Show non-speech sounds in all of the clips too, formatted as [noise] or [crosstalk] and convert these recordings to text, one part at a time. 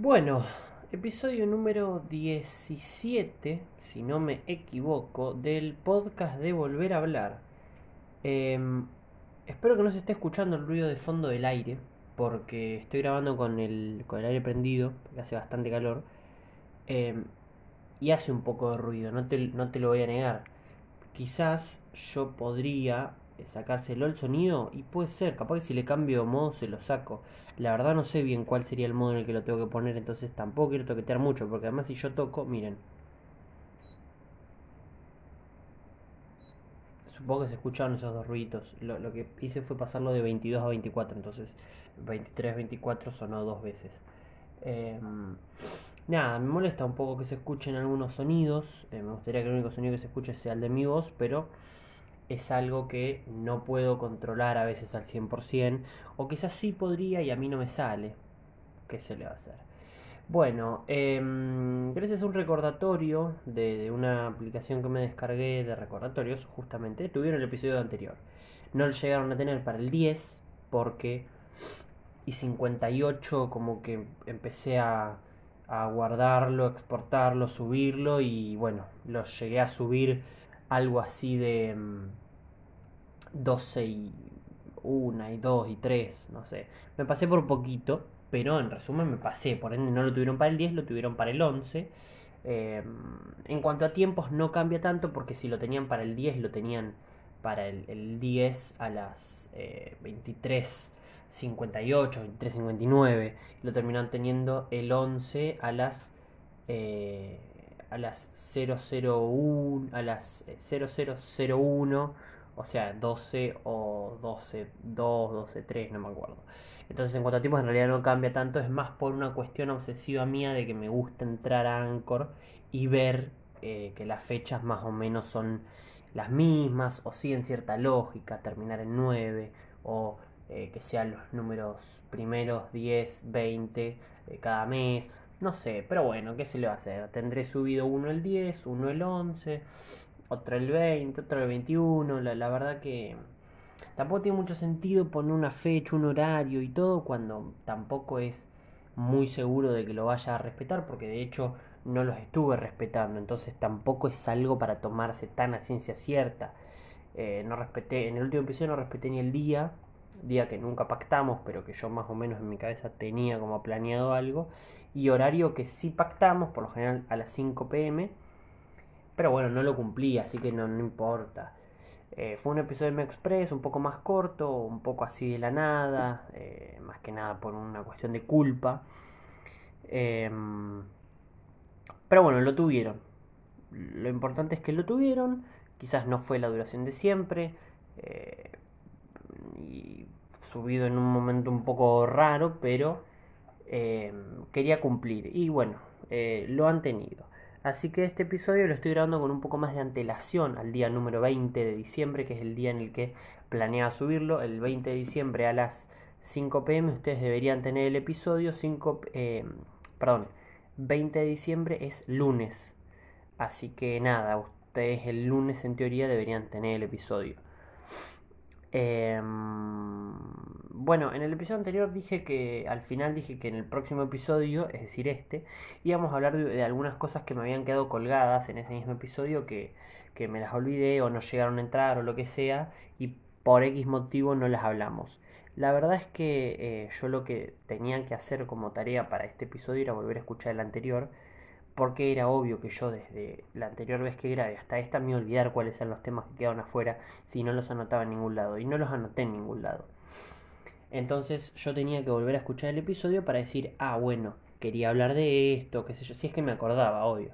Bueno, episodio número 17, si no me equivoco, del podcast de Volver a Hablar. Em, espero que no se esté escuchando el ruido de fondo del aire, porque estoy grabando con el, con el aire prendido, porque hace bastante calor, em, y hace un poco de ruido, no te, no te lo voy a negar. Quizás yo podría sacárselo el sonido y puede ser, capaz que si le cambio modo se lo saco. La verdad no sé bien cuál sería el modo en el que lo tengo que poner, entonces tampoco quiero toquetear mucho, porque además si yo toco, miren. Supongo que se escucharon esos dos ruiditos. Lo, lo que hice fue pasarlo de 22 a 24, entonces 23, 24 sonó dos veces. Eh, nada, me molesta un poco que se escuchen algunos sonidos. Eh, me gustaría que el único sonido que se escuche sea el de mi voz, pero es algo que no puedo controlar a veces al 100%, o quizás sí podría y a mí no me sale. ¿Qué se le va a hacer? Bueno, eh, gracias a un recordatorio de, una aplicación que me descargué de recordatorios, justamente, tuvieron el episodio anterior. No lo llegaron a tener para el 10 porque y 58 como que empecé a, a guardarlo, exportarlo, subirlo y bueno, lo llegué a subir algo así de 12 mm, y 1 y 2 y 3, no sé. Me pasé por poquito, pero en resumen me pasé, por ende no lo tuvieron para el 10, lo tuvieron para el 11. Eh, en cuanto a tiempos no cambia tanto porque si lo tenían para el 10 lo tenían para el, el 10 a las eh, 23 58, 59 lo terminaron teniendo el 11 a las eh, a las 001 a las 0001 o sea 12 o 12 2 12 3 no me acuerdo. Entonces en cuanto a tiempos en realidad no cambia tanto es más por una cuestión obsesiva mía de que me gusta entrar a Anchor y ver eh, que las fechas más o menos son las mismas o siguen cierta lógica terminar en 9 o eh, que sean los números primeros 10, 20 eh, cada mes, no sé, pero bueno, ¿qué se le va a hacer? Tendré subido uno el 10, uno el 11, otro el 20, otro el 21, la, la verdad que tampoco tiene mucho sentido poner una fecha, un horario y todo cuando tampoco es muy seguro de que lo vaya a respetar, porque de hecho no los estuve respetando, entonces tampoco es algo para tomarse tan a ciencia cierta. Eh, no respeté, en el último episodio no respeté ni el día, día que nunca pactamos, pero que yo más o menos en mi cabeza tenía como planeado algo, y horario que sí pactamos, por lo general a las 5 pm, pero bueno, no lo cumplí, así que no, no importa. Eh, fue un episodio de Me Express un poco más corto, un poco así de la nada, eh, más que nada por una cuestión de culpa. Eh, pero bueno, lo tuvieron. Lo importante es que lo tuvieron, quizás no fue la duración de siempre. Eh, y subido en un momento un poco raro, pero eh, quería cumplir. Y bueno, eh, lo han tenido. Así que este episodio lo estoy grabando con un poco más de antelación al día número 20 de diciembre, que es el día en el que planeaba subirlo. El 20 de diciembre a las 5 pm ustedes deberían tener el episodio. 5, eh, perdón, 20 de diciembre es lunes. Así que nada, ustedes el lunes en teoría deberían tener el episodio. Eh, bueno, en el episodio anterior dije que, al final dije que en el próximo episodio, es decir, este, íbamos a hablar de, de algunas cosas que me habían quedado colgadas en ese mismo episodio que, que, me las olvidé o no llegaron a entrar o lo que sea y por X motivo no las hablamos. La verdad es que eh, yo lo que tenía que hacer como tarea para este episodio era volver a escuchar el anterior porque era obvio que yo desde la anterior vez que grabé hasta esta me olvidar cuáles eran los temas que quedaban afuera si no los anotaba en ningún lado y no los anoté en ningún lado. Entonces yo tenía que volver a escuchar el episodio para decir, ah, bueno, quería hablar de esto, qué sé yo, si es que me acordaba, obvio.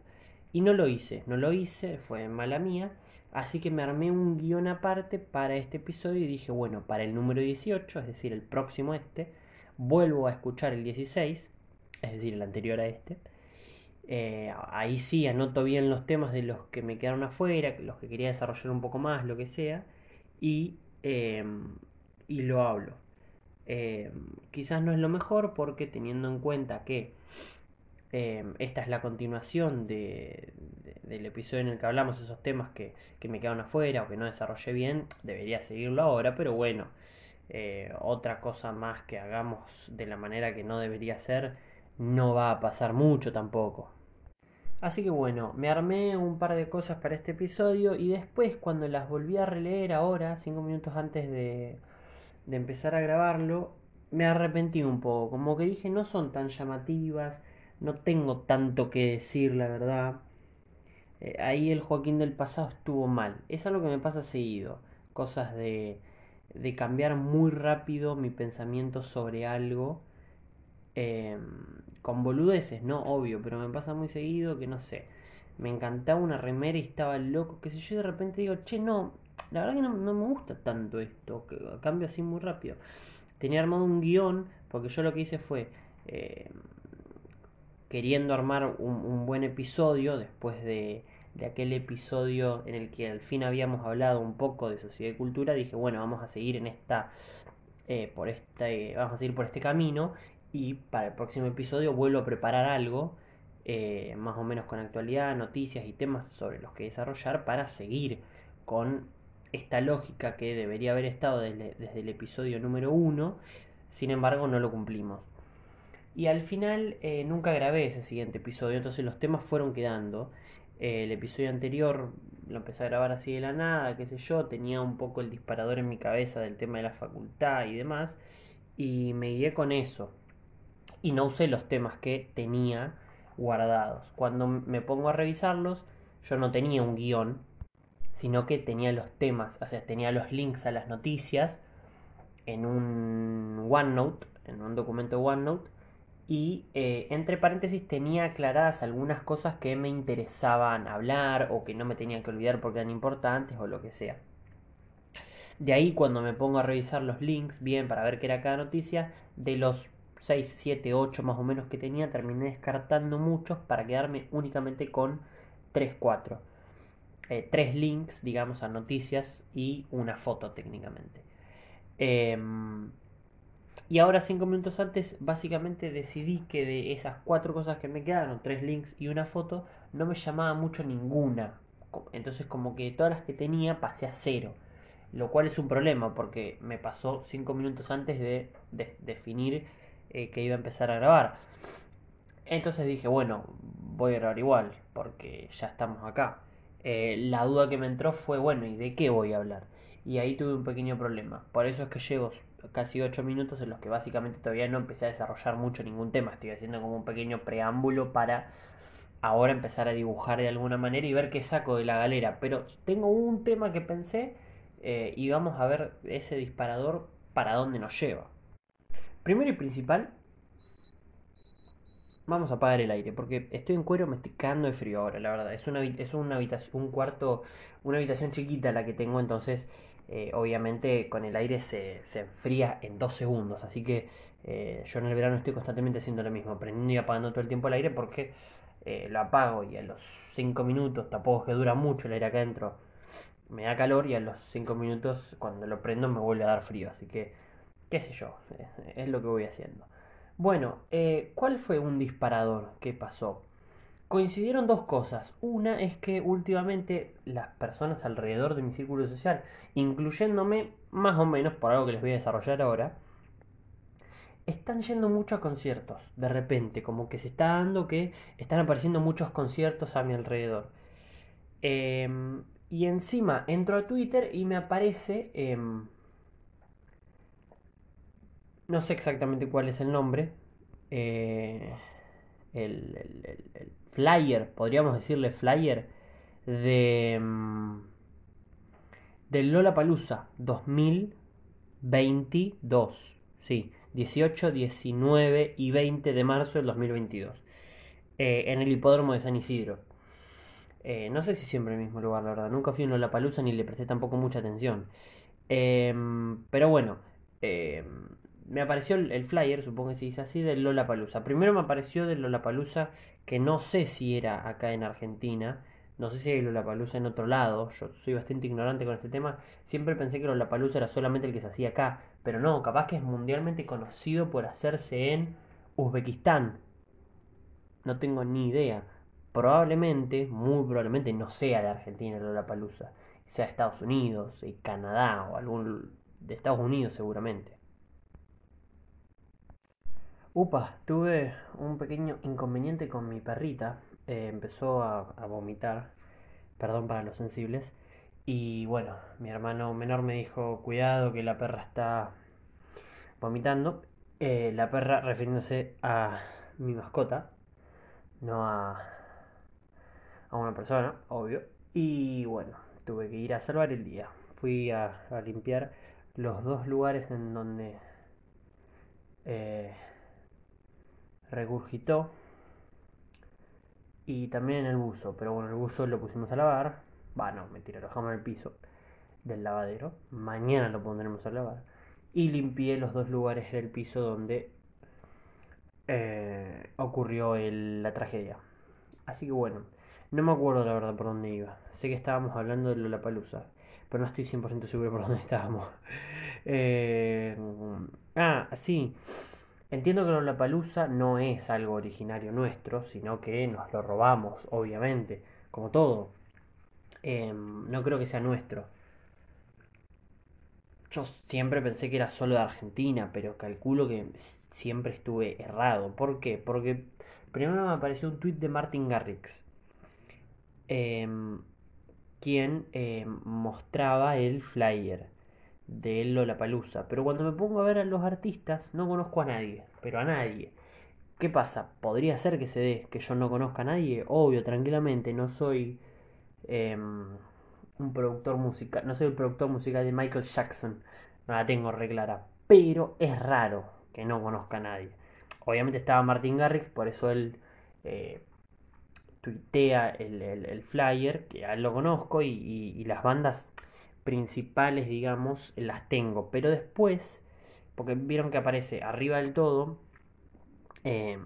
Y no lo hice, no lo hice, fue mala mía, así que me armé un guion aparte para este episodio y dije, bueno, para el número 18, es decir, el próximo este, vuelvo a escuchar el 16, es decir, el anterior a este, eh, ahí sí anoto bien los temas de los que me quedaron afuera, los que quería desarrollar un poco más, lo que sea, y, eh, y lo hablo. Eh, quizás no es lo mejor porque teniendo en cuenta que esta es la continuación de, de, del episodio en el que hablamos esos temas que, que, me quedaron afuera o que no desarrollé bien, debería seguirlo ahora, pero bueno, otra cosa más que hagamos de la manera que no debería ser no va a pasar mucho tampoco. Así que bueno, me armé un par de cosas para este episodio y después cuando las volví a releer ahora, cinco minutos antes de, de empezar a grabarlo, me arrepentí un poco. Como que dije, no son tan llamativas, no tengo tanto que decir, la verdad. Eh, ahí el Joaquín del pasado estuvo mal. Es algo que me pasa seguido. Cosas de, de cambiar muy rápido mi pensamiento sobre algo. Em, con boludeces, ¿no? Obvio, pero me pasa muy seguido que no sé. Me encantaba una remera y estaba loco, que sé yo, de repente digo, che, no, la verdad que no, me gusta tanto esto, que cambio así muy rápido. Tenía armado un guion, porque yo lo que hice fue, em, queriendo armar un, buen episodio, después de, de aquel episodio en el que al fin habíamos hablado un poco de sociedad y cultura, dije, bueno, vamos a seguir en esta, eh, por este, vamos a seguir por este camino y para el próximo episodio vuelvo a preparar algo eh, más o menos con actualidad, noticias y temas sobre los que desarrollar para seguir con esta lógica que debería haber estado desde, el episodio número 1, sin embargo no lo cumplimos. Y al final eh, nunca grabé ese siguiente episodio, entonces los temas fueron quedando. Eh, el episodio anterior lo empecé a grabar así de la nada, qué sé yo, tenía un poco el disparador en mi cabeza del tema de la facultad y demás, y me guié con eso y no usé los temas que tenía guardados. Cuando me pongo a revisarlos, yo no tenía un guion, sino que tenía los temas, o sea, tenía los links a las noticias en un OneNote, en un documento OneNote, y eh, entre paréntesis tenía aclaradas algunas cosas que me interesaban hablar o que no me tenía que olvidar porque eran importantes o lo que sea. De ahí cuando me pongo a revisar los links bien para ver qué era cada noticia, de los 6, 7, 8 más o menos que tenía, terminé descartando muchos para quedarme únicamente con 3, 4. Eh, tres links, digamos, a noticias y una foto técnicamente. Em, y ahora, 5 minutos antes, básicamente decidí que de esas cuatro cosas que me quedaron, tres links y una foto, no me llamaba mucho ninguna. Entonces, como que todas las que tenía pasé a cero. Lo cual es un problema porque me pasó 5 minutos antes de definir eh, que iba a empezar a grabar. Entonces dije, bueno, voy a grabar igual, porque ya estamos acá. Eh, la duda que me entró fue, bueno, ¿y de qué voy a hablar? Y ahí tuve un pequeño problema. Por eso es que llevo casi 8 minutos en los que básicamente todavía no empecé a desarrollar mucho ningún tema. Estoy haciendo como un pequeño preámbulo para ahora empezar a dibujar de alguna manera y ver qué saco de la galera. Pero tengo un tema que pensé eh, y vamos a ver ese disparador para dónde nos lleva. Primero y principal, vamos a apagar el aire, porque estoy en cuero, me estoy de frío ahora, la verdad. Es una, es habitación, un cuarto, una habitación chiquita la que tengo, entonces eh, obviamente con el aire se, se, enfría en dos segundos. Así que eh, yo en el verano estoy constantemente haciendo lo mismo, prendiendo y apagando todo el tiempo el aire porque eh, lo apago y a los 5 minutos, tampoco que dura mucho el aire acá adentro, me da calor y a los 5 minutos cuando lo prendo me vuelve a dar frío. Así que qué sé yo, es lo que voy haciendo. Bueno, eh, ¿cuál fue un disparador que pasó? Coincidieron dos cosas. Una es que últimamente las personas alrededor de mi círculo social, incluyéndome más o menos por algo que les voy a desarrollar ahora, están yendo mucho a conciertos. De repente, como que se está dando que están apareciendo muchos conciertos a mi alrededor. Em, y encima entro a Twitter y me aparece... Em, no sé exactamente cuál es el nombre. Eh, el, flyer, podríamos decirle flyer, de, del Lola Palusa 2022. Sí, 18, 19 y 20 de marzo del 2022. Eh, en el hipódromo de San Isidro. Eh, no sé si siempre en el mismo lugar, la verdad. Nunca fui en Lola Palusa ni le presté tampoco mucha atención. Em, pero bueno, em, me apareció el, flyer, supongo que se dice así, del Lola Palusa. Primero me apareció del Lola Palusa que no sé si era acá en Argentina. No sé si hay Lollapalooza en otro lado. Yo soy bastante ignorante con este tema. Siempre pensé que Lollapalooza era solamente el que se hacía acá. Pero no, capaz que es mundialmente conocido por hacerse en Uzbekistán. No tengo ni idea. Probablemente, muy probablemente, no sea de Argentina Lollapalooza. Sea de Estados Unidos, y Canadá o algún de Estados Unidos seguramente. Upa, tuve un pequeño inconveniente con mi perrita. Eh, empezó a, vomitar, perdón para los sensibles. Y bueno, mi hermano menor me dijo, cuidado que la perra está vomitando. Eh, la perra refiriéndose a mi mascota, no a, a una persona, obvio. Y bueno, tuve que ir a salvar el día. Fui a, a limpiar los dos lugares en donde eh, regurgitó y también el buzo. Pero bueno, el buzo lo pusimos a lavar. Va, no, mentira, lo dejamos en el piso del lavadero. Mañana lo pondremos a lavar. Y limpié los dos lugares del piso donde eh, ocurrió la tragedia. Así que bueno, no me acuerdo la verdad por dónde iba. Sé que estábamos hablando de Lollapalooza, pero no estoy 100% seguro por dónde [laughs] estábamos. Eh, ah, sí. Entiendo que Lollapalooza no es algo originario nuestro, sino que nos lo robamos, obviamente, como todo. Em, no creo que sea nuestro. Yo siempre pensé que era solo de Argentina, pero calculo que siempre estuve errado. ¿Por qué? Porque primero me apareció un tweet de Martin Garrix, em, quien em, mostraba el flyer de Lollapalooza. Pero cuando me pongo a ver a los artistas, no conozco a nadie, pero a nadie. ¿Qué pasa? Podría ser que se dé que yo no conozca a nadie, obvio, tranquilamente, no soy em, un productor musical, no soy el productor musical de Michael Jackson, no la tengo re clara, pero es raro que no conozca a nadie. Obviamente estaba Martin Garrix, por eso él eh, tuitea el, el- el flyer, que a él lo conozco, y las bandas principales, digamos, las tengo, pero después, porque vieron que aparece arriba del todo, eh,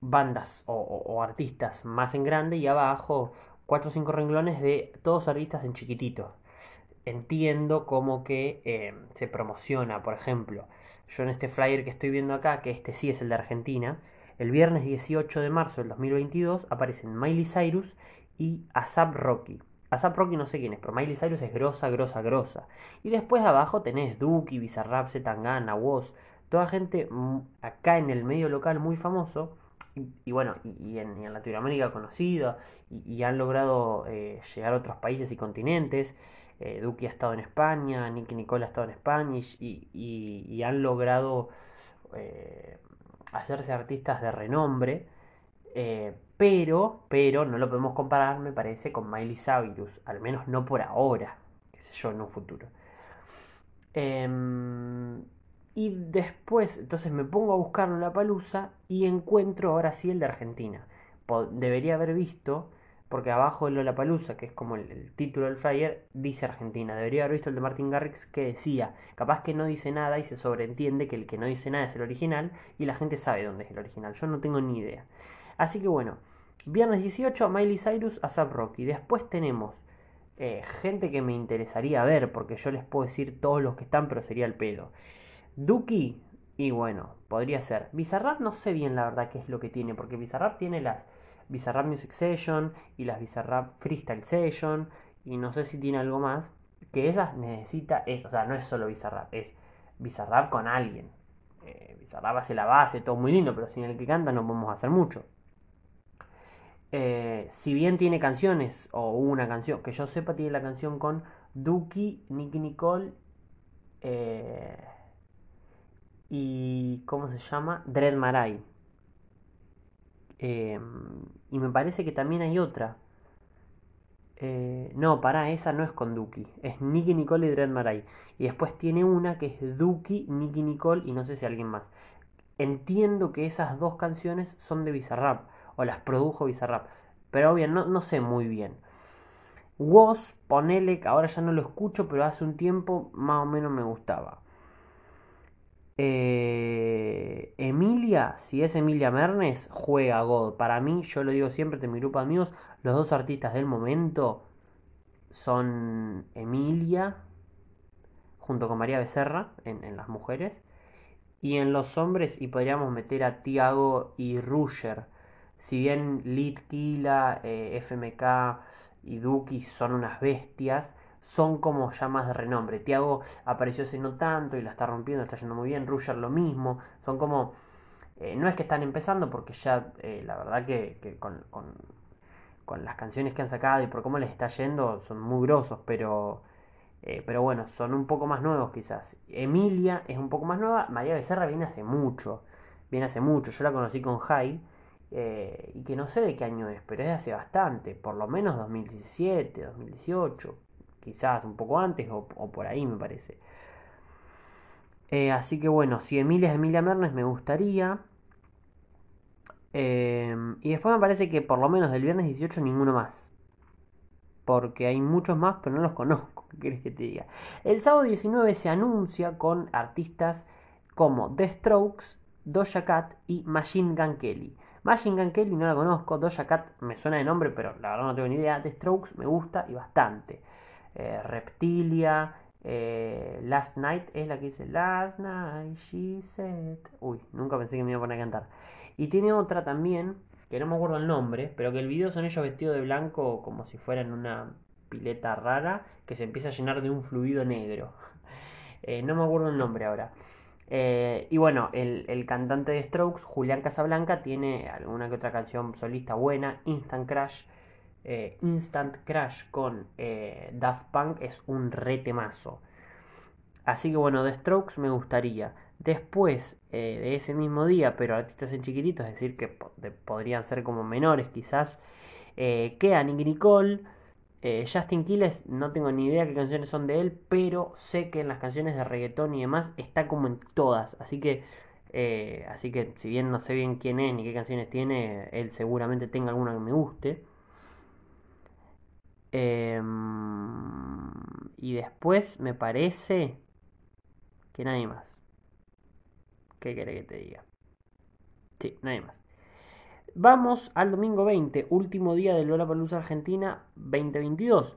bandas o, artistas más en grande y abajo cuatro o cinco renglones de todos artistas en chiquitito. Entiendo como que eh, se promociona, por ejemplo, yo en este flyer que estoy viendo acá, que este sí es el de Argentina, el viernes 18 de marzo del 2022 aparecen Miley Cyrus y ASAP Rocky. Rocky no sé quién es, pero Miley Cyrus es grosa, grosa, grosa. Y después abajo tenés Duki, Bizarrap, Zetangana, Woz, toda gente acá en el medio local muy famoso y, bueno, y, en, Latinoamérica conocido y, han logrado eh, llegar a otros países y continentes. Eh, Duki ha estado en España, Nicky Nicole ha estado en España y han logrado eh, hacerse artistas de renombre. eh, pero, pero no lo podemos comparar, me parece, con Miley Cyrus, al menos no por ahora, qué sé yo, en un futuro. Em, y después, entonces me pongo a buscar la palusa y encuentro ahora sí el de Argentina. Debería haber visto, porque abajo de Lollapalooza, que es como el, el título del flyer, dice Argentina. Debería haber visto el de Martin Garrix que decía, capaz que no dice nada y se sobreentiende que el que no dice nada es el original y la gente sabe dónde es el original. Yo no tengo ni idea. Así que bueno, viernes 18, Miley Cyrus, ASAP Rocky. Después tenemos eh, gente que me interesaría ver, porque yo les puedo decir todos los que están, pero sería el pedo. Duki, y bueno, podría ser. Bizarrap no sé bien la verdad qué es lo que tiene, porque Bizarrap tiene las Bizarrap Music Session y las Bizarrap Freestyle Session, y no sé si tiene algo más, que esas necesita, es, o sea, no es solo Bizarrap, es Bizarrap con alguien. Eh, Bizarrap hace la base, todo muy lindo, pero sin el que canta no podemos hacer mucho. Eh, si bien tiene canciones, o una canción, que yo sepa, tiene la canción con Duki, Nicky Nicole eh, y. ¿Cómo se llama? Dread Marai. Eh, y me parece que también hay otra. Eh, no, pará, esa no es con Duki. Es Nicky Nicole y Dread Marai. Y después tiene una que es Duki, Nicky Nicole y no sé si alguien más. Entiendo que esas dos canciones son de Bizarrap. O las produjo Bizarrap. Pero bien, no, sé muy bien. Woz, ponele, ahora ya no lo escucho, pero hace un tiempo más o menos me gustaba. Eh, Emilia, si es Emilia Mernes, juega God. Para mí, yo lo digo siempre de mi grupo de amigos, los dos artistas del momento son Emilia, junto con María Becerra, en, en las mujeres, y en los hombres, y podríamos meter a Tiago y Rusher. Si bien Litkila, eh, FMK y Duki son unas bestias, son como ya más de renombre. Tiago apareció hace no tanto y la está rompiendo, está yendo muy bien. Rusher lo mismo. Son como Eh, no es que están empezando porque ya eh, la verdad que, con, las canciones que han sacado y por cómo les está yendo son muy grosos, pero, eh, pero bueno, son un poco más nuevos quizás. Emilia es un poco más nueva, María Becerra viene hace mucho, viene hace mucho, yo la conocí con Jai. Y que no sé de qué año es, pero es de hace bastante, por lo menos 2017, 2018, quizás un poco antes o, o por ahí me parece. Eh, así que bueno, si Emilia es Emilia Mernes me gustaría. Em, y después me parece que por lo menos del viernes 18 ninguno más. Porque hay muchos más, pero no los conozco. ¿Qué quieres que te diga? El sábado 19 se anuncia con artistas como The Strokes, Doja Cat y Machine Gun Kelly. Machine Gun Kelly no la conozco, Doja Cat me suena de nombre, pero la verdad no tengo ni idea. The Strokes me gusta y bastante. Eh, Reptilia, eh, Last Night es la que dice Last Night she said. Uy, nunca pensé que me iba a poner a cantar. Y tiene otra también, que no me acuerdo el nombre, pero que el video son ellos vestidos de blanco como si fueran una pileta rara que se empieza a llenar de un fluido negro. [laughs] Eh, no me acuerdo el nombre ahora. Eh, y bueno, el, el, cantante de Strokes, Julián Casablanca, tiene alguna que otra canción solista buena, Instant Crash eh, Instant Crash con eh, Daft Punk es un retemazo. Así que bueno, The Strokes me gustaría. Después de ese mismo día, pero artistas en chiquititos, es decir, que podrían ser como menores quizás, quedan Nick Nicole, Justin Quiles, no tengo ni idea qué canciones son de él, pero sé que en las canciones de reggaetón y demás está como en todas. Así que, así que si bien no sé bien quién es ni qué canciones tiene, él seguramente tenga alguna que me guste. Em, y después me parece que nadie más. ¿Qué quiere que te diga? Sí, nadie más. Vamos al domingo 20, último día del Lollapalooza Argentina 2022.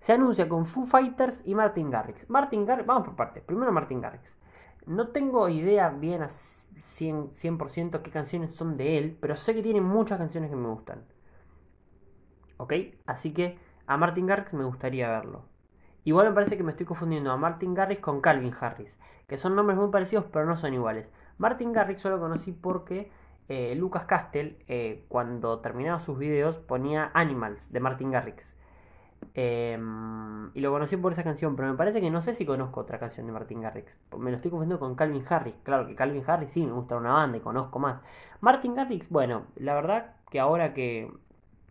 Se anuncia con Foo Fighters y Martin Garrix. Martin Garrix, vamos por partes. Primero Martin Garrix. No tengo idea bien a 100%, 100 qué canciones son de él, pero sé que tiene muchas canciones que me gustan. ¿Ok? Así que a Martin Garrix me gustaría verlo. Igual me parece que me estoy confundiendo a Martin Garrix con Calvin Harris, que son nombres muy parecidos pero no son iguales. Martin Garrix solo conocí porque eh, Lucas Castell, eh, cuando terminaba sus videos, ponía Animals de Martin Garrix. Em, y lo conocí por esa canción, pero me parece que no sé si conozco otra canción de Martin Garrix. Me lo estoy confundiendo con Calvin Harris. Claro que Calvin Harris sí me gusta una banda y conozco más. Martin Garrix, bueno, la verdad que ahora que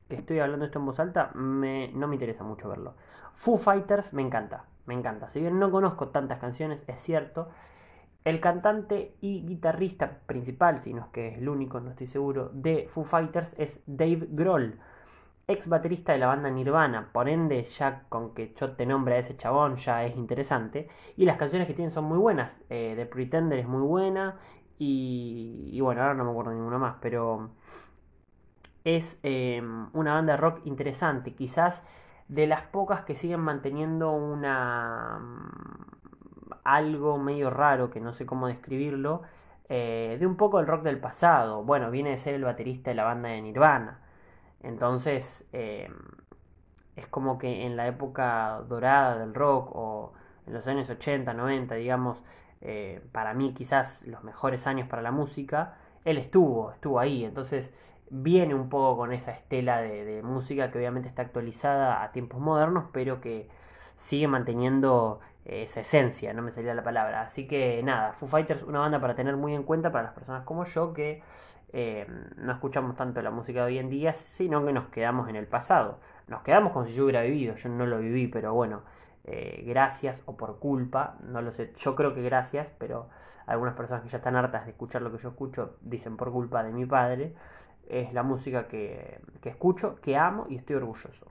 estoy hablando esto en voz alta, no me interesa mucho verlo. Foo Fighters me encanta, me encanta. Si bien no conozco tantas canciones, es cierto. El cantante y guitarrista principal, si no es que es el único, no estoy seguro, de Foo Fighters es Dave Grohl, ex baterista de la banda Nirvana. Por ende, ya con que yo te nombre a ese chabón ya es interesante. Y las canciones que tienen son muy buenas. Eh, The Pretender es muy buena. Y, y bueno, ahora no me acuerdo ninguna más, pero es em, una banda de rock interesante, quizás de las pocas que siguen manteniendo una algo medio raro, que no sé cómo describirlo, eh, de un poco el rock del pasado. Bueno, viene de ser el baterista de la banda de Nirvana. Entonces, em, es como que en la época dorada del rock o en los años 80, 90, digamos, eh, para mí quizás los mejores años para la música, él estuvo, estuvo ahí. Entonces, viene un poco con esa estela de, música que obviamente está actualizada a tiempos modernos, pero que sigue manteniendo eh, esa esencia, no me salía la palabra. Así que nada, Foo Fighters, una banda para tener muy en cuenta para las personas como yo que eh, no escuchamos tanto la música de hoy en día, sino que nos quedamos en el pasado. Nos quedamos como si yo hubiera vivido, yo no lo viví, pero bueno, eh, gracias o por culpa, no lo sé, yo creo que gracias, pero algunas personas que ya están hartas de escuchar lo que yo escucho dicen por culpa de mi padre es la música que, escucho, que amo y estoy orgulloso.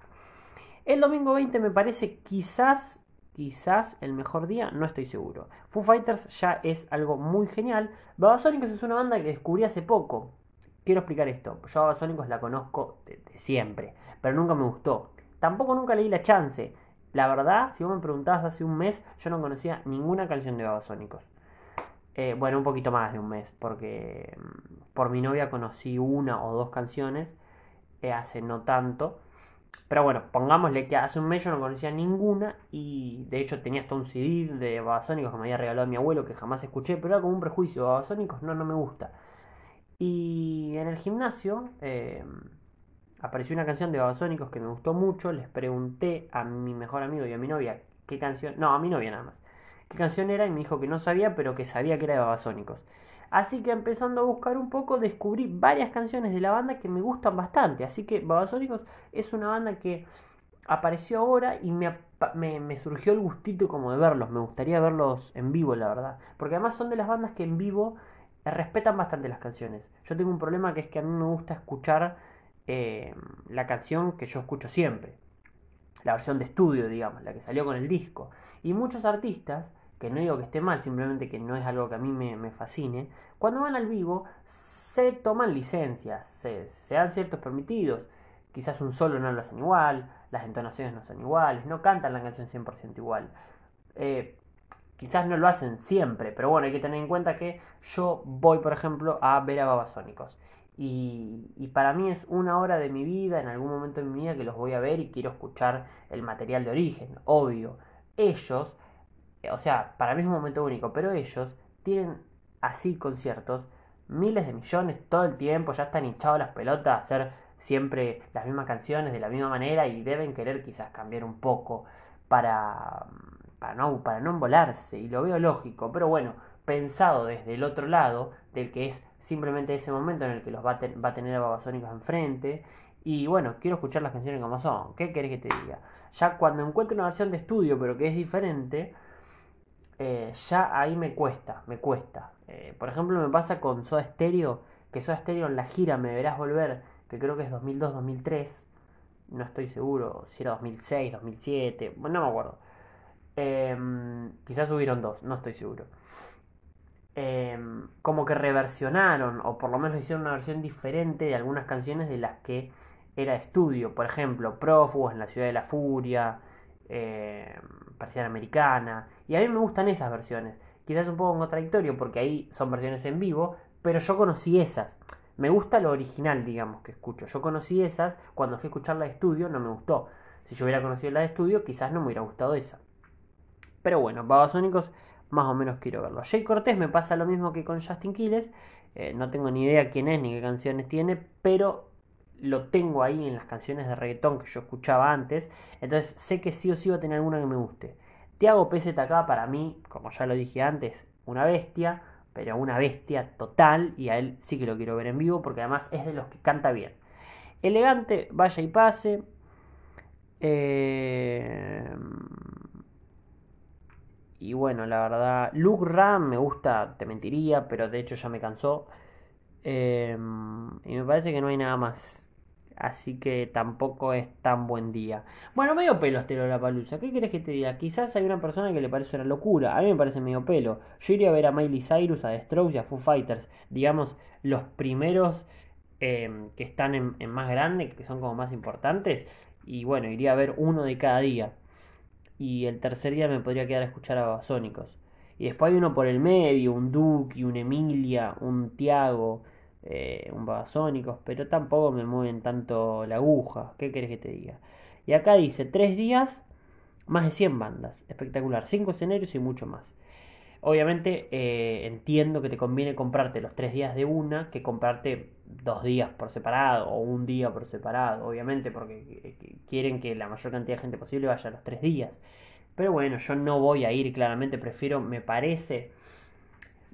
El domingo 20 me parece quizás, quizás el mejor día, no estoy seguro. Foo Fighters ya es algo muy genial. Babasónicos es una banda que descubrí hace poco. Quiero explicar esto. Yo a Babasónicos la conozco de, siempre, pero nunca me gustó. Tampoco nunca leí la chance. La verdad, si vos me preguntabas hace un mes, yo no conocía ninguna canción de Babasónicos. Eh, bueno, un poquito más de un mes, porque mm, por mi novia conocí una o dos canciones eh, hace no tanto. Pero bueno, pongámosle que hace un mes yo no conocía ninguna y de hecho tenía hasta un CD de Babasónicos que me había regalado mi abuelo que jamás escuché, pero era como un prejuicio, Babasónicos no, no me gusta. Y en el gimnasio eh, apareció una canción de Babasónicos que me gustó mucho. Les pregunté a mi mejor amigo y a mi novia qué canción. No, a mi novia nada más. ¿Qué canción era? Y me dijo que no sabía, pero que sabía que era de Babasónicos. Así que empezando a buscar un poco, descubrí varias canciones de la banda que me gustan bastante. Así que Babasónicos es una banda que apareció ahora y me, me, surgió el gustito como de verlos. Me gustaría verlos en vivo, la verdad. Porque además son de las bandas que en vivo eh, respetan bastante las canciones. Yo tengo un problema que es que a mí me gusta escuchar eh, la canción que yo escucho siempre. La versión de estudio, digamos, la que salió con el disco. Y muchos artistas que no digo que esté mal, simplemente que no es algo que a mí me, fascine, cuando van al vivo se toman licencias, se, dan ciertos permitidos, quizás un solo no lo hacen igual, las entonaciones no son iguales, no cantan la canción 100% igual. Eh, quizás no lo hacen siempre, pero bueno, hay que tener en cuenta que yo voy, por ejemplo, a ver a Babasónicos. Y, y, para mí es una hora de mi vida, en algún momento de mi vida que los voy a ver y quiero escuchar el material de origen, obvio. Ellos o sea, para mí es un momento único, pero ellos tienen así conciertos, miles de millones todo el tiempo, ya están hinchados las pelotas a hacer siempre las mismas canciones de la misma manera y deben querer quizás cambiar un poco para, para, no, para no embolarse, y lo veo lógico, pero bueno, pensado desde el otro lado, del que es simplemente ese momento en el que los va a, va a tener a Babasónicos enfrente, y bueno, quiero escuchar las canciones como son, ¿qué querés que te diga? Ya cuando encuentre una versión de estudio, pero que es diferente, eh, ya ahí me cuesta, me cuesta. Eh, por ejemplo, me pasa con Soda Stereo, que Soda Stereo en la gira Me Verás Volver, que creo que es 2002-2003, no estoy seguro si era 2006, 2007, bueno, no me acuerdo. Em, quizás hubieron dos, no estoy seguro. Em, como que reversionaron, o por lo menos hicieron una versión diferente de algunas canciones de las que era estudio. Por ejemplo, Prófugos en la Ciudad de la Furia, eh, americana. Y a mí me gustan esas versiones. Quizás un poco contradictorio porque ahí son versiones en vivo, pero yo conocí esas. Me gusta lo original, digamos, que escucho. Yo conocí esas, cuando fui a escuchar la de estudio no me gustó. Si yo hubiera conocido la de estudio, quizás no me hubiera gustado esa. Pero bueno, Babasónicos más o menos quiero verlo. Jay Cortés me pasa lo mismo que con Justin Quiles. Eh, no tengo ni idea quién es ni qué canciones tiene, pero lo tengo ahí en las canciones de reggaetón que yo escuchaba antes. Entonces sé que sí o sí va a tener alguna que me guste. Tiago PZK para mí, como ya lo dije antes, una bestia, pero una bestia total. Y a él sí que lo quiero ver en vivo porque además es de los que canta bien. Elegante, vaya y pase. Eh, y bueno, la verdad, Luke Ram me gusta, te mentiría, pero de hecho ya me cansó. Eh, y me parece que no hay nada más así que tampoco es tan buen día. Bueno, medio pelo este la palusa. ¿Qué querés que te diga? Quizás hay una persona que le parece una locura. A mí me parece medio pelo. Yo iría a ver a Miley Cyrus, a The Strokes y a Foo Fighters. Digamos, los primeros em, que están en, más grande, que son como más importantes. Y bueno, iría a ver uno de cada día. Y el tercer día me podría quedar a escuchar a Babasónicos. Y después hay uno por el medio, un Duki, un Emilia, un Tiago eh, un babasónicos, pero tampoco me mueven tanto la aguja. ¿Qué querés que te diga? Y acá dice, tres días, más de 100 bandas. Espectacular. Cinco escenarios y mucho más. Obviamente eh, entiendo que te conviene comprarte los tres días de una que comprarte dos días por separado o un día por separado, obviamente, porque eh, quieren que la mayor cantidad de gente posible vaya a los tres días. Pero bueno, yo no voy a ir, claramente prefiero, me parece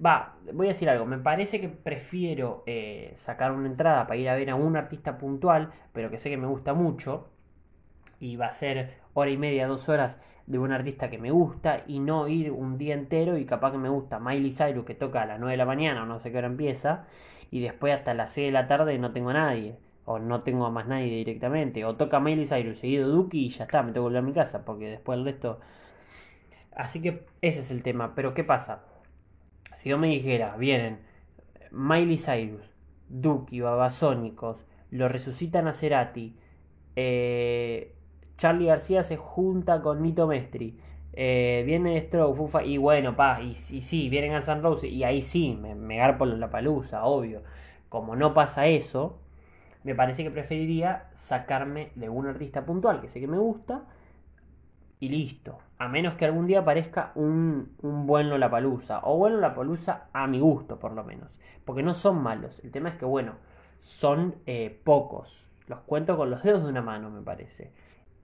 Va, voy a decir algo. Me parece que prefiero eh, sacar una entrada para ir a ver a un artista puntual, pero que sé que me gusta mucho. Y va a ser hora y media, dos horas de un artista que me gusta. Y no ir un día entero y capaz que me gusta Miley Cyrus que toca a las 9 de la mañana o no sé qué hora empieza. Y después hasta las 6 de la tarde no tengo a nadie. O no tengo a más nadie directamente. O toca Miley Cyrus seguido Duki y ya está, me tengo que volver a mi casa. Porque después el resto... Así que ese es el tema. Pero ¿qué pasa? Si yo me dijera, vienen Miley Cyrus, Duki, Babasónicos, lo resucitan a Cerati, eh, Charlie García se junta con Nito Mestri, eh, viene Stroke, Fufa, y bueno, pa, y, sí, vienen a San Rose, y ahí sí, me, me garpo la palusa, obvio. Como no pasa eso, me parece que preferiría sacarme de un artista puntual que sé que me gusta y listo. A menos que algún día aparezca un, un buen Lollapalooza. O buen Lollapalooza a mi gusto, por lo menos. Porque no son malos. El tema es que, bueno, son eh, pocos. Los cuento con los dedos de una mano, me parece.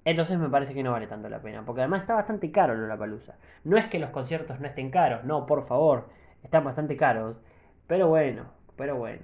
Entonces me parece que no vale tanto la pena. Porque además está bastante caro Lollapalooza. No es que los conciertos no estén caros. No, por favor. Están bastante caros. Pero bueno, pero bueno.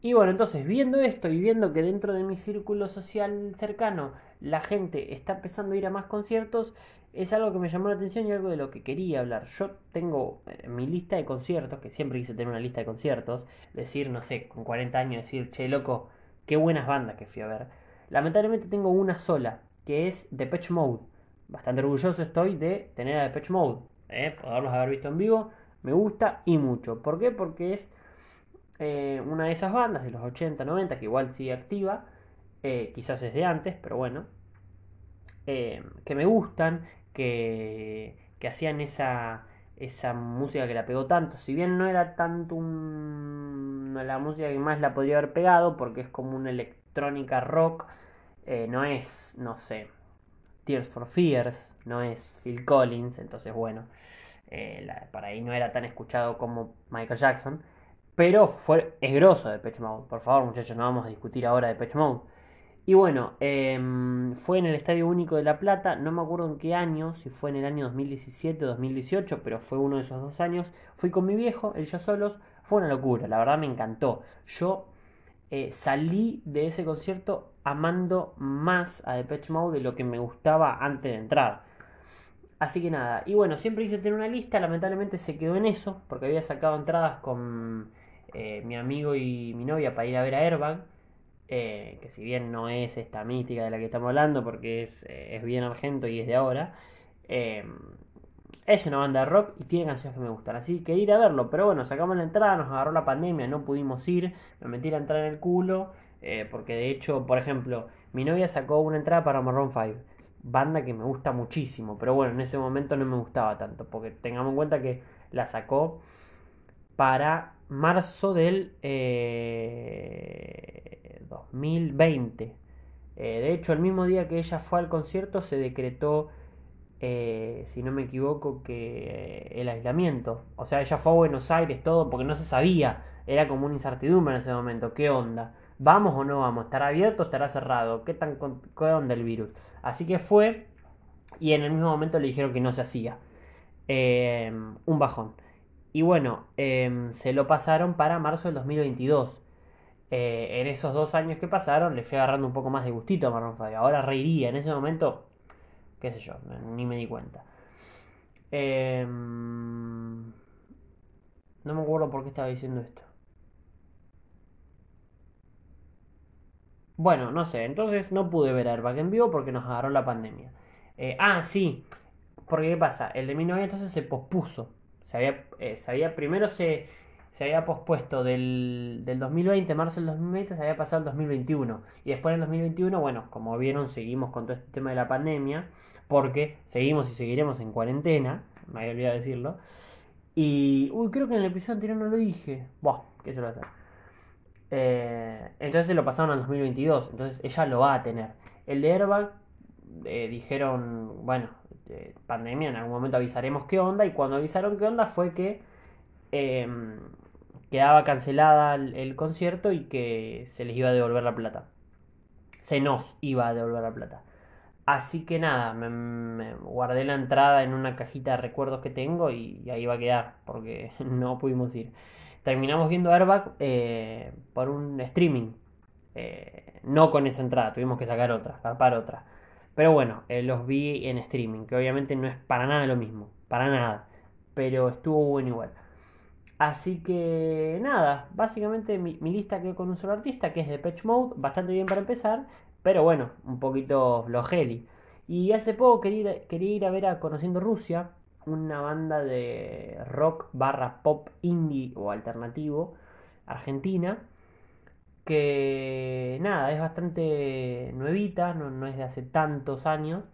Y bueno, entonces viendo esto y viendo que dentro de mi círculo social cercano la gente está empezando a ir a más conciertos, es algo que me llamó la atención y algo de lo que quería hablar. Yo tengo eh, mi lista de conciertos, que siempre quise tener una lista de conciertos, decir, no sé, con 40 años, decir, che, loco, qué buenas bandas que fui a ver. Lamentablemente tengo una sola, que es Depeche Mode. Bastante orgulloso estoy de tener a Depeche Mode, ¿eh? poderlos haber visto en vivo, me gusta y mucho. ¿Por qué? Porque es eh, una de esas bandas de los 80, 90, que igual sigue activa, eh, quizás es de antes, pero bueno, eh, que me gustan, que, que hacían esa, esa música que la pegó tanto, si bien no era tanto un, la música que más la podría haber pegado, porque es como una electrónica rock, no es, no sé, Tears for Fears, no es Phil Collins, entonces bueno, para ahí no era tan escuchado como Michael Jackson. Pero fue, es grosso de Mode. Por favor, muchachos, no vamos a discutir ahora de Mode. Y bueno, em, fue en el Estadio Único de La Plata, no me acuerdo en qué año, si fue en el año 2017 o 2018, pero fue uno de esos dos años. Fui con mi viejo, él ya solos, fue una locura, la verdad me encantó. Yo eh, salí de ese concierto amando más a Depeche Mode de lo que me gustaba antes de entrar. Así que nada, y bueno, siempre hice tener una lista, lamentablemente se quedó en eso, porque había sacado entradas con eh, mi amigo y mi novia para ir a ver a Airbag, eh, que si bien no es esta mítica de la que estamos hablando, porque es, eh, es bien argento y es de ahora, es una banda de rock y tiene canciones que me gustan, así que ir a verlo, pero bueno, sacamos la entrada, nos agarró la pandemia, no pudimos ir, me metí la entrada en el culo, porque de hecho, por ejemplo, mi novia sacó una entrada para Maroon 5 banda que me gusta muchísimo, pero bueno, en ese momento no me gustaba tanto, porque tengamos en cuenta que la sacó para marzo del 2020. Eh, eh, de hecho, el mismo día que ella fue al concierto se decretó, eh, si no me equivoco, que el aislamiento. O sea, ella fue a Buenos Aires, todo, porque no se sabía. Era como una incertidumbre en ese momento. ¿Qué onda? ¿Vamos o no vamos? ¿Estará abierto o estará cerrado? ¿Qué, tan, qué onda el virus? Así que fue y en el mismo momento le dijeron que no se hacía. un bajón. Y bueno, em, se lo pasaron para marzo del 2022. Eh, en esos dos años que pasaron, le fui agarrando un poco más de gustito a Maroon 5. Ahora reiría. En ese momento, qué sé yo, ni me di cuenta. Em, no me acuerdo por qué estaba diciendo esto. Bueno, no sé, entonces no pude ver Airbag en vivo porque nos agarró la pandemia. Eh, ah, sí, porque ¿qué pasa? El de mi novia entonces se pospuso. Se había, eh, se había primero se, se había pospuesto del, del 2020, marzo del 2020, se había pasado el 2021. Y después en el 2021, bueno, como vieron, seguimos con todo este tema de la pandemia, porque seguimos y seguiremos en cuarentena, [laughs] me había olvidado decirlo. Y, uy, creo que en el episodio anterior no lo dije. Buah, ¿qué se lo hacer? Eh, entonces lo pasaron al 2022, entonces ella lo va a tener. El de Airbag eh, dijeron, bueno, pandemia, en algún momento avisaremos qué onda. Y cuando avisaron qué onda fue que em, quedaba cancelada el, concierto y que se les iba a devolver la plata. Se nos iba a devolver la plata. Así que nada, me, guardé la entrada en una cajita de recuerdos que tengo y, ahí va a quedar, porque [laughs] no pudimos ir. Terminamos viendo Airbag eh, por un streaming. Eh, no con esa entrada, tuvimos que sacar otra, carpar otra. Pero bueno, eh, los vi en streaming, que obviamente no es para nada lo mismo, para nada. Pero estuvo bueno igual. Así que nada, básicamente mi, lista quedó con un solo artista, que es de Patch Mode, bastante bien para empezar, pero bueno, un poquito flojeli. Y hace poco quería, quería ir a ver a Conociendo Rusia, una banda de rock barra pop indie o alternativo argentina que nada, es bastante nuevita, no, es de hace tantos años.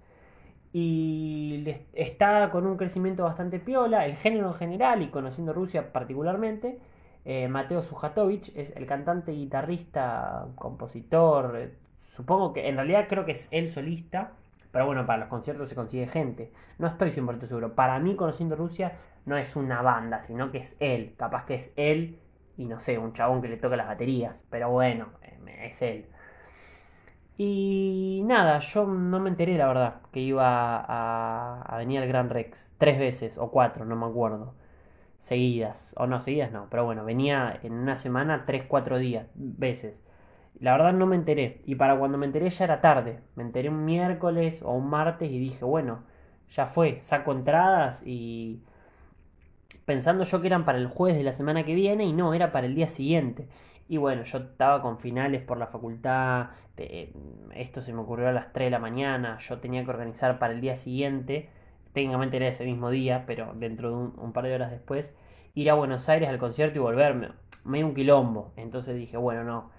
Y está con un crecimiento bastante piola, el género en general y conociendo Rusia particularmente. Eh, Mateo Sujatovic es el cantante, guitarrista, compositor. Eh, supongo que en realidad creo que es el solista, Pero bueno, para los conciertos se consigue gente. No estoy 100% seguro. Para mí, conociendo Rusia, no es una banda, sino que es él. Capaz que es él y no sé, un chabón que le toca las baterías. Pero bueno, eh, es él. Y nada, yo no me enteré, la verdad, que iba a, venir el Gran Rex. Tres veces o cuatro, no me acuerdo. Seguidas. O no, seguidas no. Pero bueno, venía en una semana tres, cuatro días, veces. La verdad no me enteré. Y para cuando me enteré ya era tarde. Me enteré un miércoles o un martes y dije, bueno, ya fue, saco entradas y pensando yo que eran para el jueves de la semana que viene y no, era para el día siguiente. Y bueno, yo estaba con finales por la facultad, esto se me ocurrió a las 3 de la mañana, yo tenía que organizar para el día siguiente, técnicamente era ese mismo día, pero dentro de un, par de horas después, ir a Buenos Aires al concierto y volverme. Me un quilombo, entonces dije, bueno, no,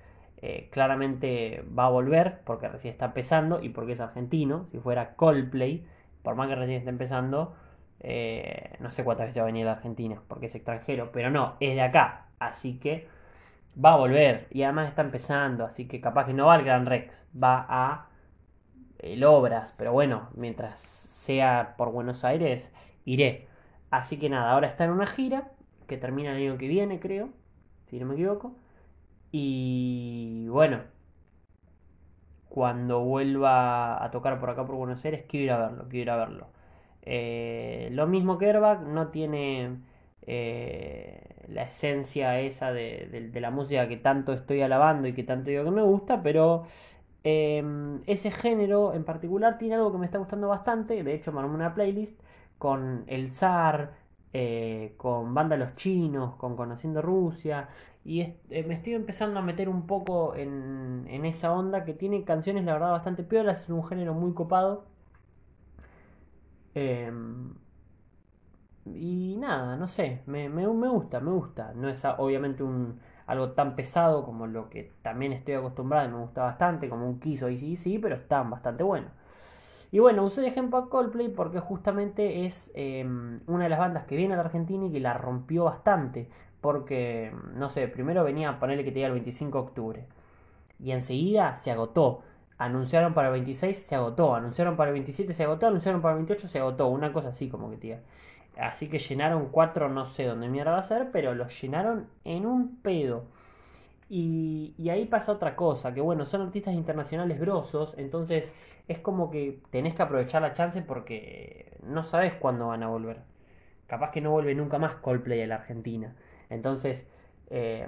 eh, claramente va a volver porque recién está empezando y porque es argentino. Si fuera Coldplay, por más que recién esté empezando, eh, no sé cuántas veces va a venir a Argentina porque es extranjero, pero no, es de acá. Así que va a volver y además está empezando, así que capaz que no va al Gran Rex, va a el Obras, pero bueno, mientras sea por Buenos Aires, iré. Así que nada, ahora está en una gira que termina el año que viene, creo, si no me equivoco. Y bueno, cuando vuelva a tocar por acá por Buenos Aires, quiero ir a verlo, quiero ir a verlo. Eh, lo mismo que Airbag, no tiene eh, la esencia esa de, la música que tanto estoy alabando y que tanto digo que me gusta, pero em, ese género en particular tiene algo que me está gustando bastante. De hecho, me armé una playlist con El Zar, eh, con Banda Los Chinos, con Conociendo Rusia. Y me estoy empezando a meter un poco en, en, esa onda que tiene canciones, la verdad, bastante piolas. Es un género muy copado. Em, y nada, no sé, me, me, gusta, me gusta. No es obviamente un, algo tan pesado como lo que también estoy acostumbrado y me gusta bastante, como un Kiss o sí, pero están bastante buenos. Y bueno, usé de ejemplo a Coldplay porque justamente es em, una de las bandas que viene a la Argentina y que la rompió bastante. Porque, no sé, primero venía a ponerle que te diga el 25 de octubre. Y enseguida se agotó. Anunciaron para el 26, se agotó. Anunciaron para el 27, se agotó. Anunciaron para el 28, se agotó. Una cosa así como que tía. Así que llenaron cuatro, no sé dónde mierda va a ser, pero los llenaron en un pedo. Y, y, ahí pasa otra cosa, que bueno, son artistas internacionales grosos, entonces es como que tenés que aprovechar la chance porque no sabes cuándo van a volver. Capaz que no vuelve nunca más Coldplay a la Argentina. Entonces, eh,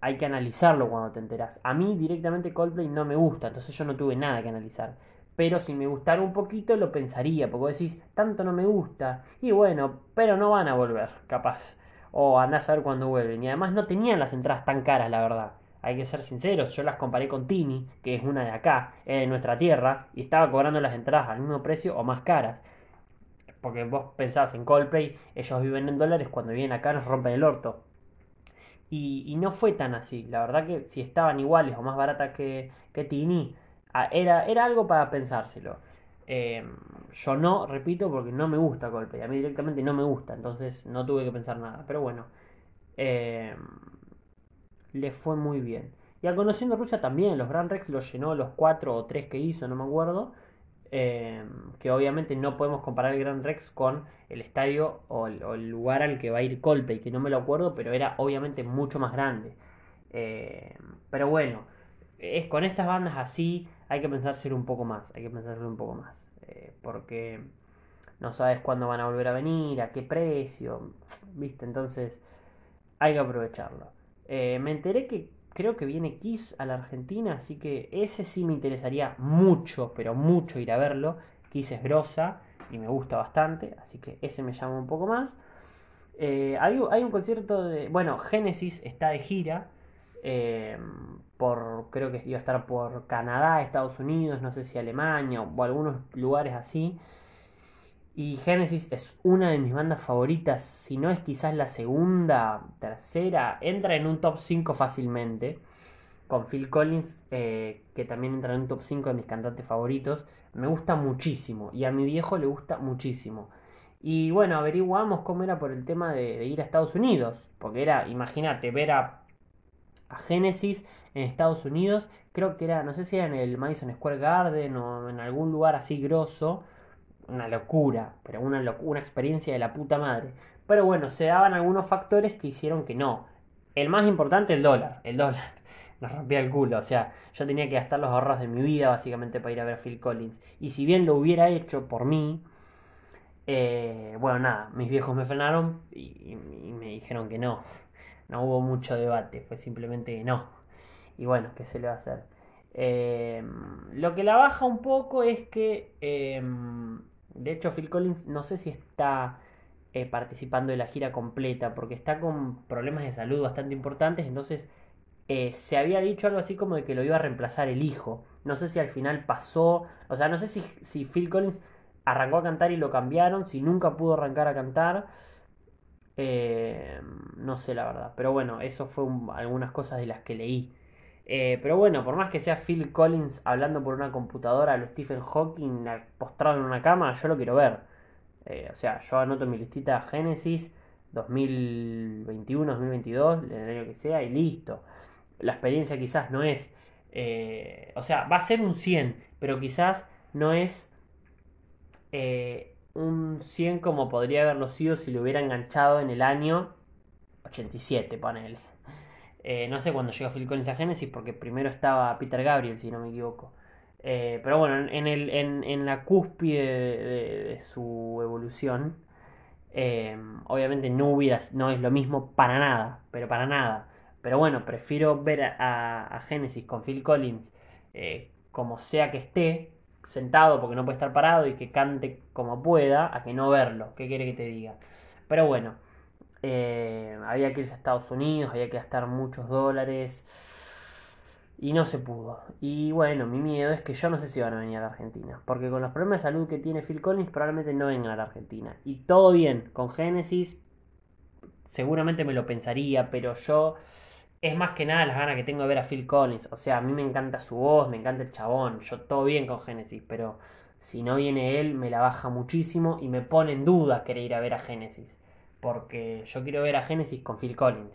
hay que analizarlo cuando te enteras. A mí directamente Coldplay no me gusta, entonces yo no tuve nada que analizar. Pero si me gustara un poquito lo pensaría, porque decís, tanto no me gusta. Y bueno, pero no van a volver, capaz o andás a ver cuándo vuelven. Y además no tenían las entradas tan caras, la verdad. Hay que ser sinceros, yo las comparé con Tini, que es una de acá, de nuestra tierra, y estaba cobrando las entradas al mismo precio o más caras. Porque vos pensás en Coldplay, ellos viven en dólares, cuando vienen acá nos rompen el orto. Y, no fue tan así. La verdad que si estaban iguales o más baratas que, que Tini, ah, era, era algo para pensárselo. Eh, yo no, repito, porque no me gusta Coldplay. A mí directamente no me gusta, entonces no tuve que pensar nada. Pero bueno, eh, le fue muy bien. Y a Conociendo Rusia también, los Grand Rex los llenó los cuatro o tres que hizo, no me acuerdo. Eh, que obviamente no podemos comparar el Grand Rex con el estadio o el, lugar al que va a ir Coldplay, que no me lo acuerdo, pero era obviamente mucho más grande. pero bueno, es con estas bandas así hay que pensárselo un poco más, hay que pensárselo un poco más. Eh, porque no sabes cuándo van a volver a venir, a qué precio, ¿viste? Entonces hay que aprovecharlo. Eh, me enteré que creo que viene Kiss a la Argentina, así que ese sí me interesaría mucho, pero mucho ir a verlo. Kiss es grosa y me gusta bastante, así que ese me llama un poco más. Eh, hay, un concierto de. Bueno, Genesis está de gira. Eh, por, creo que iba a estar por Canadá, Estados Unidos, no sé si Alemania o, algunos lugares así. Y Genesis es una de mis bandas favoritas, si no es quizás la segunda, tercera, entra en un top 5 fácilmente. Con Phil Collins, eh, que también entra en un top 5 de mis cantantes favoritos. Me gusta muchísimo y a mi viejo le gusta muchísimo. Y bueno, averiguamos cómo era por el tema de, ir a Estados Unidos. Porque era, imagínate, ver a a Genesis en Estados Unidos. Creo que era, no sé si era en el Madison Square Garden o en algún lugar así grosso. Una locura, pero una, una experiencia de la puta madre. Pero bueno, se daban algunos factores que hicieron que no. El más importante, el dólar. El dólar [laughs] nos rompía el culo. O sea, yo tenía que gastar los ahorros de mi vida básicamente para ir a ver a Phil Collins. Y si bien lo hubiera hecho por mí, eh, bueno, nada, mis viejos me frenaron y, me dijeron que no. No hubo mucho debate, fue simplemente que no. Y bueno, ¿qué se le va a hacer? Eh, lo que la baja un poco es que, eh, de hecho, Phil Collins no sé si está participando de la gira completa porque está con problemas de salud bastante importantes, entonces se había dicho algo así como de que lo iba a reemplazar el hijo. No sé si al final pasó, o sea, no sé si, si Phil Collins arrancó a cantar y lo cambiaron, si nunca pudo arrancar a cantar. Eh, no sé la verdad, pero bueno, eso fue algunas cosas de las que leí. Eh, pero bueno, por más que sea Phil Collins hablando por una computadora, lo Stephen Hawking postrado en una cama, yo lo quiero ver. Eh, o sea, yo anoto mi listita Genesis 2021, 2022, el año que sea, y listo. La experiencia quizás no es. o sea, va a ser un 100, pero quizás no es eh, un 100 como podría haberlo sido si lo hubiera enganchado en el año 87, ponele. Eh, no sé cuándo llegó Phil Collins a Genesis porque primero estaba Peter Gabriel, si no me equivoco. Eh, pero bueno, en, el, en, la cúspide de, su evolución, obviamente no, hubiera, no es lo mismo para nada, pero para nada. Pero bueno, prefiero ver a, a Genesis con Phil Collins como sea que esté, sentado porque no puede estar parado y que cante como pueda, a que no verlo. ¿Qué quiere que te diga? Pero bueno, eh, había que irse a Estados Unidos, había que gastar muchos dólares y no se pudo. Y bueno, mi miedo es que yo no sé si van a venir a la Argentina, porque con los problemas de salud que tiene Phil Collins probablemente no vengan a la Argentina. Y todo bien, con Genesis seguramente me lo pensaría, pero yo es más que nada las ganas que tengo de ver a Phil Collins. O sea, a mí me encanta su voz, me encanta el chabón. Yo todo bien con Genesis, pero si no viene él, me la baja muchísimo y me pone en duda querer ir a ver a Genesis. Porque yo quiero ver a Genesis con Phil Collins.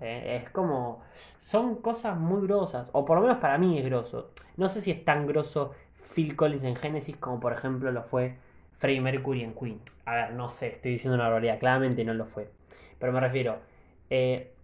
Eh, es como. Son cosas muy grosas. O por lo menos para mí es grosso. No sé si es tan grosso Phil Collins en Genesis como por ejemplo lo fue Freddie Mercury en Queen. A ver, no sé, estoy diciendo una barbaridad. Claramente no lo fue. Pero me refiero. Eh,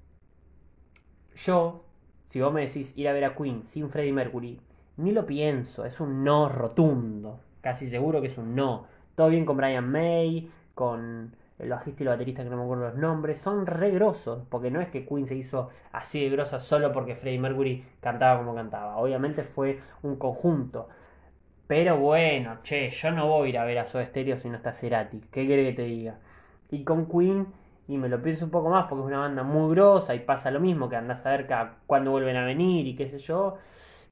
yo, si vos me decís ir a ver a Queen sin Freddie Mercury, ni lo pienso, es un no rotundo. Casi seguro que es un no. Todo bien con Brian May, con el bajista y el baterista que no me acuerdo los nombres, son re grosos, porque no es que Queen se hizo así de grosa solo porque Freddie Mercury cantaba como cantaba. Obviamente fue un conjunto. Pero bueno, che, yo no voy a ir a ver a Soda Stereo si no está Cerati. ¿Qué quiere que te diga? Y con Queen y me lo pienso un poco más porque es una banda muy grosa y pasa lo mismo que andás a ver vuelven a venir y qué sé yo.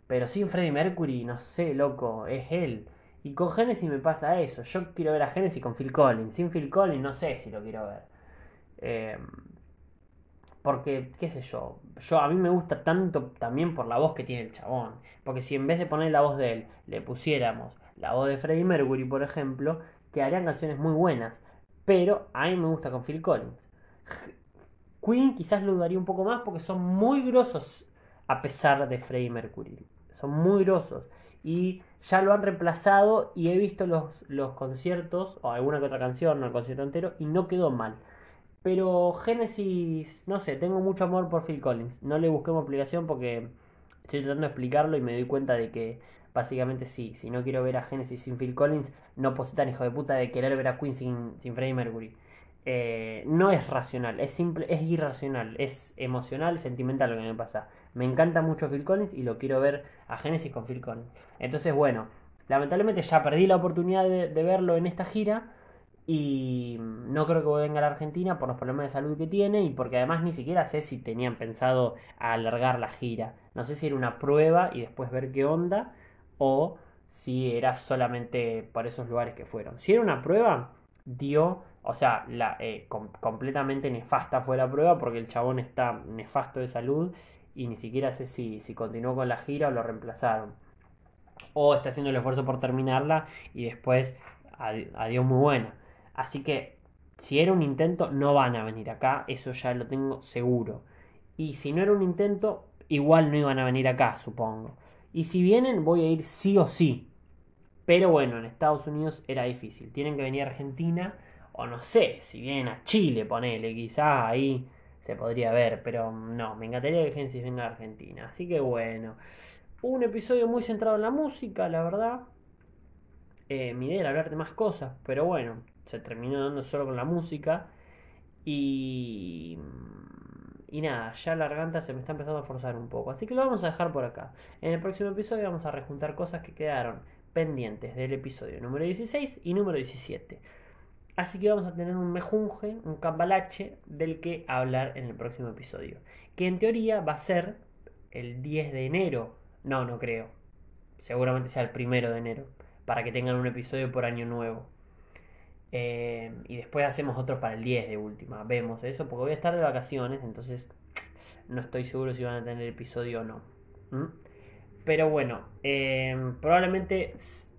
Pero sin Freddie Mercury, no sé, loco, es él. Y con Genesis me pasa eso. Yo quiero ver a Genesis con Phil Collins. Sin Phil Collins no sé si lo quiero ver. Eh, porque, qué sé yo, yo a mí me gusta tanto también por la voz que tiene el chabón. Porque si en vez de poner la voz de él, le pusiéramos la voz de Freddie Mercury, por ejemplo, quedarían canciones muy buenas. Pero a mí me gusta con Phil Collins. Queen quizás lo dudaría un poco más porque son muy grosos a pesar de Freddie Mercury. Son muy grosos. Y ya lo han reemplazado y he visto los, los conciertos, o alguna que otra canción, no el concierto entero, y no quedó mal. Pero Genesis, no sé, tengo mucho amor por Phil Collins. No le busqué una explicación porque estoy tratando de explicarlo y me doy cuenta de que básicamente sí, si no quiero ver a Genesis sin Phil Collins, no puedo ser tan hijo de puta de querer ver a Queen sin, sin Freddie Mercury. Eh, no es racional, es simple, es irracional, es emocional, sentimental lo que me pasa. Me encanta mucho Phil Collins y lo quiero ver a Genesis con Phil Collins. Entonces, bueno, lamentablemente ya perdí la oportunidad de, verlo en esta gira y no creo que venga a la Argentina por los problemas de salud que tiene y porque además ni siquiera sé si tenían pensado alargar la gira. No sé si era una prueba y después ver qué onda o si era solamente por esos lugares que fueron. Si era una prueba, dio o sea, la, eh, completamente nefasta fue la prueba porque el chabón está nefasto de salud y ni siquiera sé si, si continuó con la gira o lo reemplazaron. O está haciendo el esfuerzo por terminarla y después adiós muy buena. Así que si era un intento, no van a venir acá, eso ya lo tengo seguro. Y si no era un intento, igual no iban a venir acá, supongo. Y si vienen, voy a ir sí o sí. Pero bueno, en Estados Unidos era difícil. Tienen que venir a Argentina, o no sé, si vienen a Chile, ponele, quizás ahí se podría ver, pero no, me encantaría que Genesis venga a Argentina. Así que bueno, un episodio muy centrado en la música, la verdad. Eh, mi idea era hablar de más cosas, pero bueno, se terminó dando solo con la música. Y. Y nada, ya la garganta se me está empezando a forzar un poco. Así que lo vamos a dejar por acá. En el próximo episodio vamos a rejuntar cosas que quedaron pendientes del episodio número 16 y número 17. Así que vamos a tener un mejunje, un cambalache del que hablar en el próximo episodio. Que en teoría va a ser el 10 de enero. No, no creo. Seguramente sea el primero de enero. Para que tengan un episodio por año nuevo. Eh, y después hacemos otro para el 10 de última. Vemos eso, porque voy a estar de vacaciones, entonces no estoy seguro si van a tener episodio o no. Pero bueno, eh, probablemente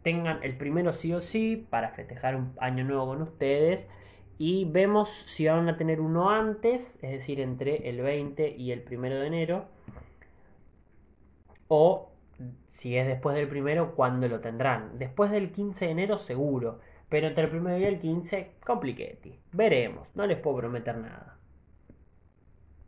tengan el primero sí o sí para festejar un año nuevo con ustedes. Y vemos si van a tener uno antes, es decir, entre el 20 y el primero de enero. O si es después del primero, ¿cuándo lo tendrán? Después del 15 de enero seguro pero entre el primero y el 15, compliquetti. Veremos, no les puedo prometer nada.